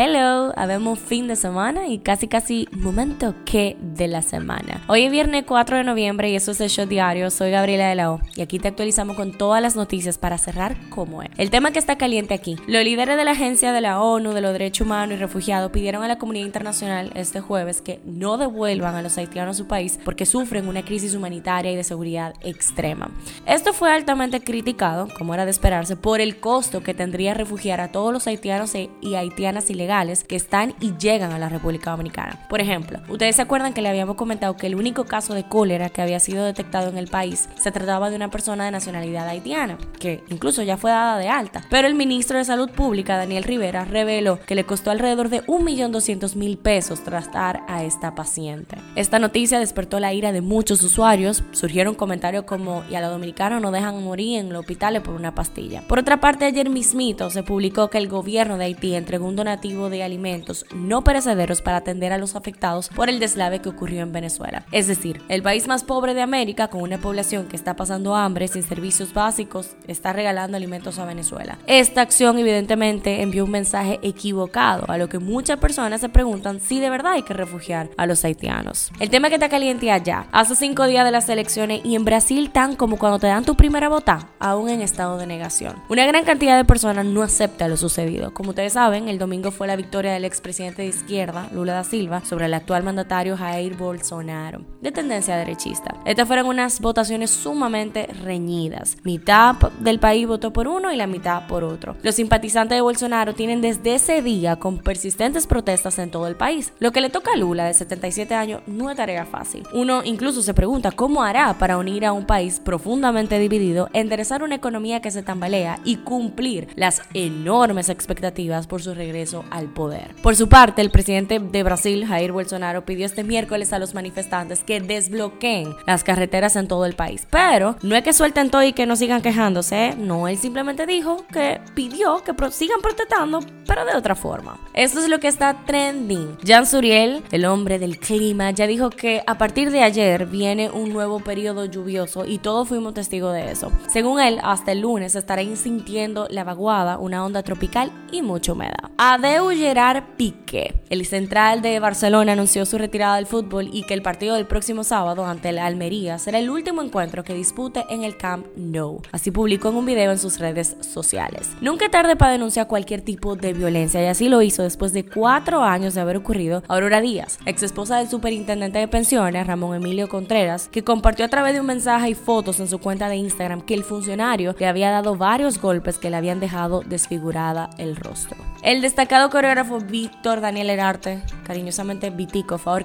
Hello, habemos fin de semana y casi casi momento que de la semana. Hoy es viernes 4 de noviembre y eso es el show diario. Soy Gabriela de la O y aquí te actualizamos con todas las noticias para cerrar como es. El tema que está caliente aquí. Los líderes de la Agencia de la ONU de los Derechos Humanos y Refugiados pidieron a la comunidad internacional este jueves que no devuelvan a los haitianos a su país porque sufren una crisis humanitaria y de seguridad extrema. Esto fue altamente criticado, como era de esperarse, por el costo que tendría refugiar a todos los haitianos y haitianas ilegales que están y llegan a la República Dominicana. Por ejemplo, ustedes se acuerdan que le habíamos comentado que el único caso de cólera que había sido detectado en el país se trataba de una persona de nacionalidad haitiana, que incluso ya fue dada de alta. Pero el ministro de Salud Pública, Daniel Rivera, reveló que le costó alrededor de 1.200.000 pesos tratar a esta paciente. Esta noticia despertó la ira de muchos usuarios. Surgieron comentarios como, y a los dominicanos no dejan morir en los hospitales por una pastilla. Por otra parte, ayer mismito se publicó que el gobierno de Haití entregó un donativo de alimentos no perecederos para atender a los afectados por el deslave que ocurrió en Venezuela. Es decir, el país más pobre de América, con una población que está pasando hambre sin servicios básicos, está regalando alimentos a Venezuela. Esta acción evidentemente envió un mensaje equivocado, a lo que muchas personas se preguntan si de verdad hay que refugiar a los haitianos. El tema que está caliente allá, hace cinco días de las elecciones y en Brasil tan como cuando te dan tu primera vota, aún en estado de negación. Una gran cantidad de personas no acepta lo sucedido. Como ustedes saben, el domingo fue la victoria del expresidente de izquierda, Lula da Silva, sobre el actual mandatario Jair Bolsonaro, de tendencia derechista. Estas fueron unas votaciones sumamente reñidas. Mitad del país votó por uno y la mitad por otro. Los simpatizantes de Bolsonaro tienen desde ese día con persistentes protestas en todo el país. Lo que le toca a Lula, de 77 años, no es tarea fácil. Uno incluso se pregunta cómo hará para unir a un país profundamente dividido, enderezar una economía que se tambalea y cumplir las enormes expectativas por su regreso al poder. Por su parte, el presidente de Brasil, Jair Bolsonaro, pidió este miércoles a los manifestantes que desbloqueen las carreteras en todo el país. Pero no es que suelten todo y que no sigan quejándose, no, él simplemente dijo que pidió que sigan protestando, pero de otra forma. Esto es lo que está trending. Jan Suriel, el hombre del clima, ya dijo que a partir de ayer viene un nuevo periodo lluvioso y todos fuimos testigos de eso. Según él, hasta el lunes estará sintiendo la vaguada, una onda tropical y mucha humedad. Adeu eu gerar PIC. El central de Barcelona anunció su retirada del fútbol y que el partido del próximo sábado ante el Almería será el último encuentro que dispute en el Camp Nou. Así publicó en un video en sus redes sociales. Nunca tarde para denunciar cualquier tipo de violencia y así lo hizo después de cuatro años de haber ocurrido Aurora Díaz, ex esposa del superintendente de pensiones Ramón Emilio Contreras, que compartió a través de un mensaje y fotos en su cuenta de Instagram que el funcionario le había dado varios golpes que le habían dejado desfigurada el rostro. El destacado coreógrafo Víctor Daniel Herarte, cariñosamente Vitico, fue.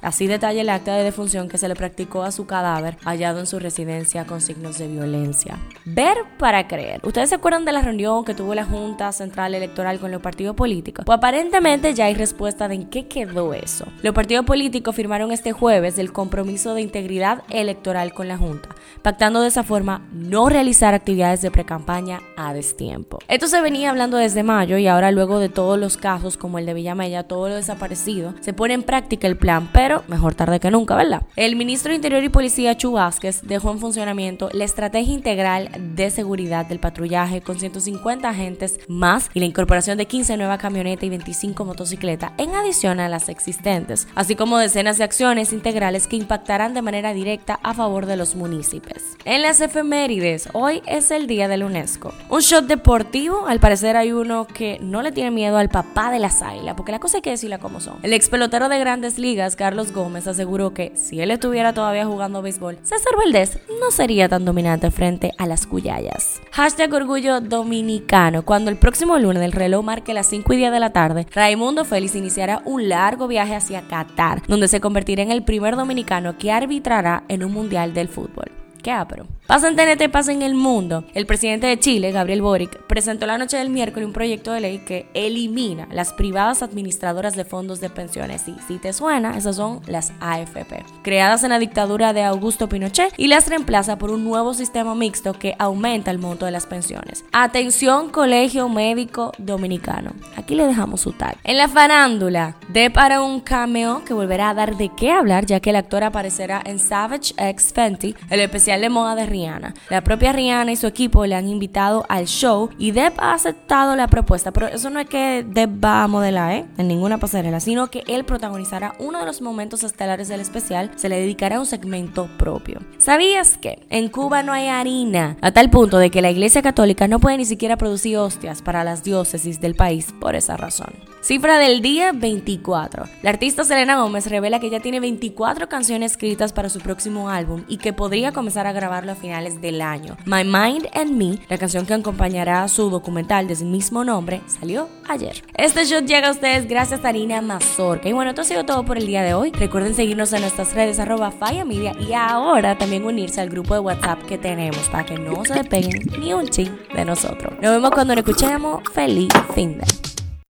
Así detalla el acta de defunción que se le practicó a su cadáver hallado en su residencia con signos de violencia. Ver para creer. ¿Ustedes se acuerdan de la reunión que tuvo la Junta Central Electoral con los partidos políticos? Pues aparentemente ya hay respuesta de en qué quedó eso. Los partidos políticos firmaron este jueves el compromiso de integridad electoral con la Junta, pactando de esa forma no realizar actividades de precampaña a destiempo. Esto se venía hablando desde mayo y ahora luego de todos los casos como el de Villamella, todo lo desaparecido, se pone en práctica el plan, pero mejor tarde que nunca, ¿verdad? El ministro de Interior y Policía Chu Vázquez dejó en funcionamiento la estrategia integral de seguridad del patrullaje con 150 agentes más y la incorporación de 15 nuevas camionetas y 25 motocicletas en adición a las existentes, así como decenas de acciones integrales que impactarán de manera directa a favor de los municipios. En las efemérides, hoy es el día del UNESCO. Un shot deportivo, al parecer hay uno que no le tiene miedo al papá de las águilas, porque la cosa hay que decirla como son. El ex pelotero de grandes ligas, Carlos Gómez, aseguró que si él estuviera todavía jugando béisbol, César Valdés no sería tan dominante frente a las cuyayas. Hashtag orgullo dominicano. Cuando el próximo lunes el reloj marque las 5 y 10 de la tarde, Raimundo Félix iniciará un largo viaje hacia Qatar, donde se convertirá en el primer dominicano que arbitrará en un mundial del fútbol. ¿Qué apro? Pasa en TNT, pasa en el mundo. El presidente de Chile, Gabriel Boric, presentó la noche del miércoles un proyecto de ley que elimina las privadas administradoras de fondos de pensiones. Y si te suena, esas son las AFP, creadas en la dictadura de Augusto Pinochet y las reemplaza por un nuevo sistema mixto que aumenta el monto de las pensiones. Atención, Colegio Médico Dominicano. Aquí le dejamos su tag. En la farándula, de para un cameo que volverá a dar de qué hablar, ya que el actor aparecerá en Savage X Fenty, el especial de moda de Rihanna. La propia Rihanna y su equipo le han invitado al show y Depp ha aceptado la propuesta, pero eso no es que Depp va a modelar ¿eh? en ninguna pasarela, sino que él protagonizará uno de los momentos estelares del especial, se le dedicará un segmento propio. ¿Sabías que en Cuba no hay harina? A tal punto de que la Iglesia Católica no puede ni siquiera producir hostias para las diócesis del país por esa razón. Cifra del día 24. La artista Selena Gómez revela que ya tiene 24 canciones escritas para su próximo álbum y que podría comenzar a grabarlo a finales del año. My Mind and Me, la canción que acompañará a su documental de su mismo nombre, salió ayer. Este show llega a ustedes gracias a Arina Mazorca. Y bueno, esto ha sido todo por el día de hoy. Recuerden seguirnos en nuestras redes arroba Media y ahora también unirse al grupo de WhatsApp que tenemos para que no se despeguen ni un ching de nosotros. Nos vemos cuando nos escuchemos. Feliz fin de